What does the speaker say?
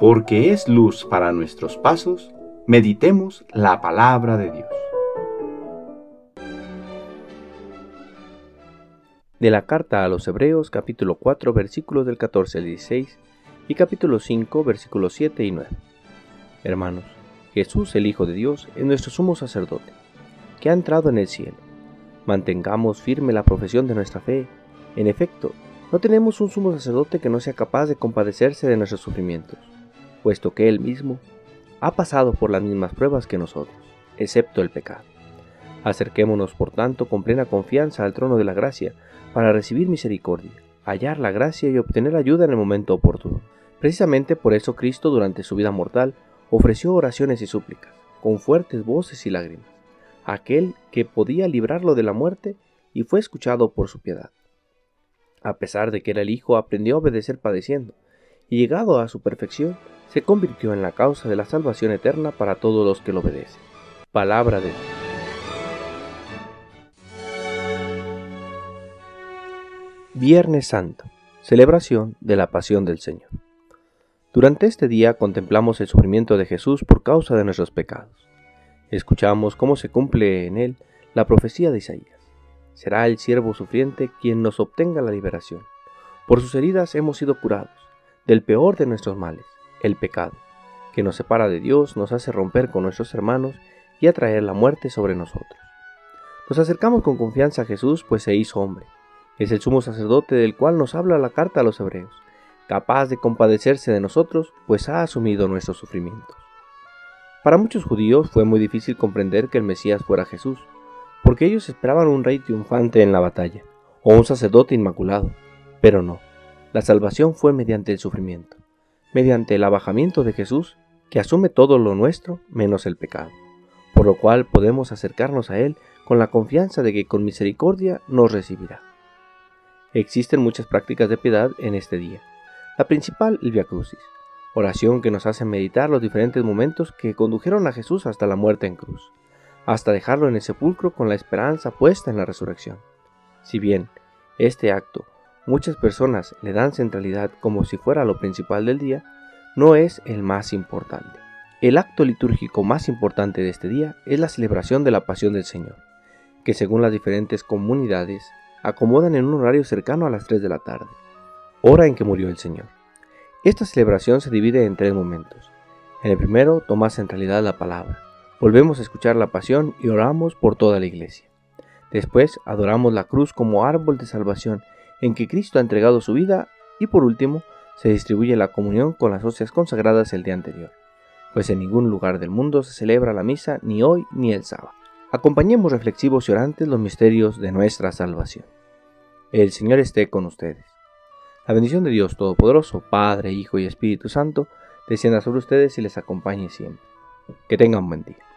porque es luz para nuestros pasos, meditemos la palabra de Dios. De la carta a los Hebreos capítulo 4 versículos del 14 al 16 y capítulo 5 versículos 7 y 9. Hermanos, Jesús el Hijo de Dios es nuestro sumo sacerdote, que ha entrado en el cielo. Mantengamos firme la profesión de nuestra fe. En efecto, no tenemos un sumo sacerdote que no sea capaz de compadecerse de nuestros sufrimientos puesto que Él mismo ha pasado por las mismas pruebas que nosotros, excepto el pecado. Acerquémonos, por tanto, con plena confianza al trono de la gracia, para recibir misericordia, hallar la gracia y obtener ayuda en el momento oportuno. Precisamente por eso Cristo durante su vida mortal ofreció oraciones y súplicas, con fuertes voces y lágrimas, aquel que podía librarlo de la muerte y fue escuchado por su piedad. A pesar de que era el Hijo, aprendió a obedecer padeciendo, y llegado a su perfección, se convirtió en la causa de la salvación eterna para todos los que lo obedecen. Palabra de Dios. Viernes Santo, celebración de la Pasión del Señor. Durante este día contemplamos el sufrimiento de Jesús por causa de nuestros pecados. Escuchamos cómo se cumple en él la profecía de Isaías. Será el siervo sufriente quien nos obtenga la liberación. Por sus heridas hemos sido curados del peor de nuestros males el pecado, que nos separa de Dios, nos hace romper con nuestros hermanos y atraer la muerte sobre nosotros. Nos acercamos con confianza a Jesús, pues se hizo hombre. Es el sumo sacerdote del cual nos habla la carta a los hebreos, capaz de compadecerse de nosotros, pues ha asumido nuestros sufrimientos. Para muchos judíos fue muy difícil comprender que el Mesías fuera Jesús, porque ellos esperaban un rey triunfante en la batalla, o un sacerdote inmaculado, pero no, la salvación fue mediante el sufrimiento mediante el abajamiento de Jesús, que asume todo lo nuestro menos el pecado, por lo cual podemos acercarnos a Él con la confianza de que con misericordia nos recibirá. Existen muchas prácticas de piedad en este día. La principal, el Via Crucis, oración que nos hace meditar los diferentes momentos que condujeron a Jesús hasta la muerte en cruz, hasta dejarlo en el sepulcro con la esperanza puesta en la resurrección. Si bien este acto muchas personas le dan centralidad como si fuera lo principal del día, no es el más importante. El acto litúrgico más importante de este día es la celebración de la Pasión del Señor, que según las diferentes comunidades acomodan en un horario cercano a las 3 de la tarde, hora en que murió el Señor. Esta celebración se divide en tres momentos. En el primero toma centralidad la palabra. Volvemos a escuchar la pasión y oramos por toda la iglesia. Después adoramos la cruz como árbol de salvación en que Cristo ha entregado su vida y por último se distribuye la comunión con las hostias consagradas el día anterior, pues en ningún lugar del mundo se celebra la misa ni hoy ni el sábado. Acompañemos reflexivos y orantes los misterios de nuestra salvación. El Señor esté con ustedes. La bendición de Dios Todopoderoso, Padre, Hijo y Espíritu Santo, descienda sobre ustedes y les acompañe siempre. Que tengan buen día.